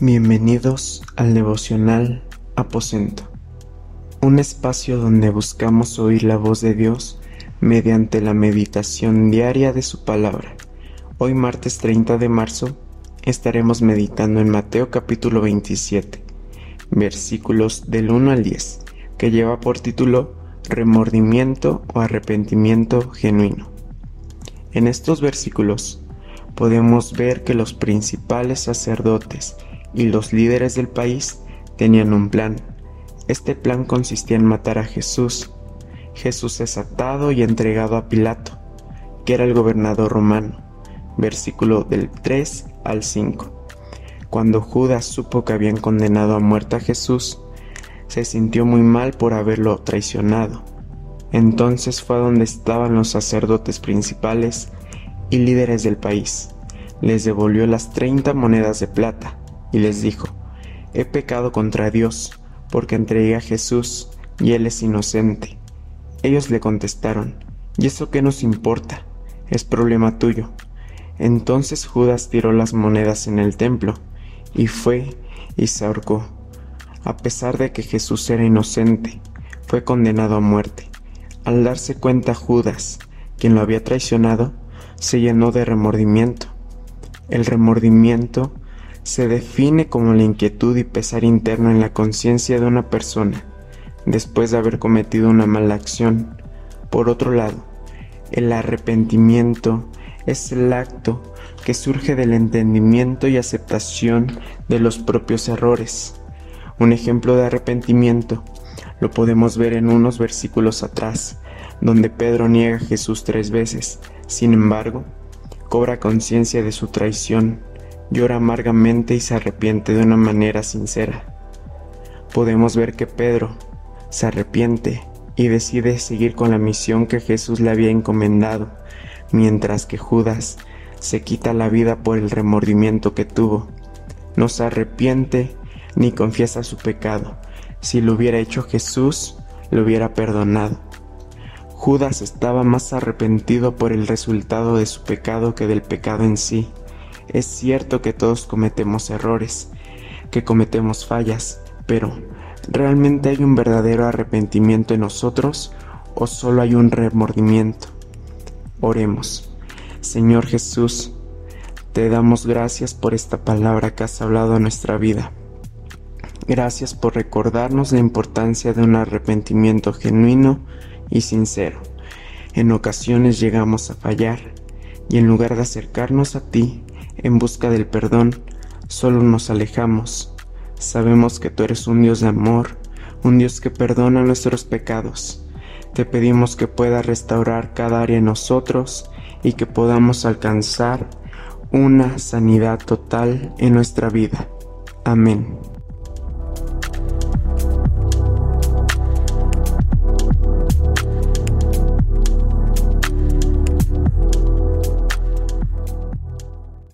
Bienvenidos al devocional Aposento, un espacio donde buscamos oír la voz de Dios mediante la meditación diaria de su palabra. Hoy martes 30 de marzo estaremos meditando en Mateo capítulo 27, versículos del 1 al 10, que lleva por título Remordimiento o arrepentimiento genuino. En estos versículos podemos ver que los principales sacerdotes y los líderes del país tenían un plan. Este plan consistía en matar a Jesús. Jesús es atado y entregado a Pilato, que era el gobernador romano. Versículo del 3 al 5. Cuando Judas supo que habían condenado a muerte a Jesús, se sintió muy mal por haberlo traicionado. Entonces fue a donde estaban los sacerdotes principales y líderes del país. Les devolvió las treinta monedas de plata y les dijo, He pecado contra Dios, porque entregué a Jesús y él es inocente. Ellos le contestaron, ¿y eso qué nos importa? Es problema tuyo. Entonces Judas tiró las monedas en el templo, y fue y se ahorcó. A pesar de que Jesús era inocente, fue condenado a muerte. Al darse cuenta Judas, quien lo había traicionado, se llenó de remordimiento. El remordimiento se define como la inquietud y pesar interno en la conciencia de una persona después de haber cometido una mala acción. Por otro lado, el arrepentimiento es el acto que surge del entendimiento y aceptación de los propios errores. Un ejemplo de arrepentimiento lo podemos ver en unos versículos atrás, donde Pedro niega a Jesús tres veces. Sin embargo, cobra conciencia de su traición llora amargamente y se arrepiente de una manera sincera. Podemos ver que Pedro se arrepiente y decide seguir con la misión que Jesús le había encomendado, mientras que Judas se quita la vida por el remordimiento que tuvo. No se arrepiente ni confiesa su pecado. Si lo hubiera hecho Jesús, lo hubiera perdonado. Judas estaba más arrepentido por el resultado de su pecado que del pecado en sí. Es cierto que todos cometemos errores, que cometemos fallas, pero ¿realmente hay un verdadero arrepentimiento en nosotros o solo hay un remordimiento? Oremos. Señor Jesús, te damos gracias por esta palabra que has hablado en nuestra vida. Gracias por recordarnos la importancia de un arrepentimiento genuino y sincero. En ocasiones llegamos a fallar y en lugar de acercarnos a ti, en busca del perdón, solo nos alejamos. Sabemos que tú eres un Dios de amor, un Dios que perdona nuestros pecados. Te pedimos que puedas restaurar cada área en nosotros y que podamos alcanzar una sanidad total en nuestra vida. Amén.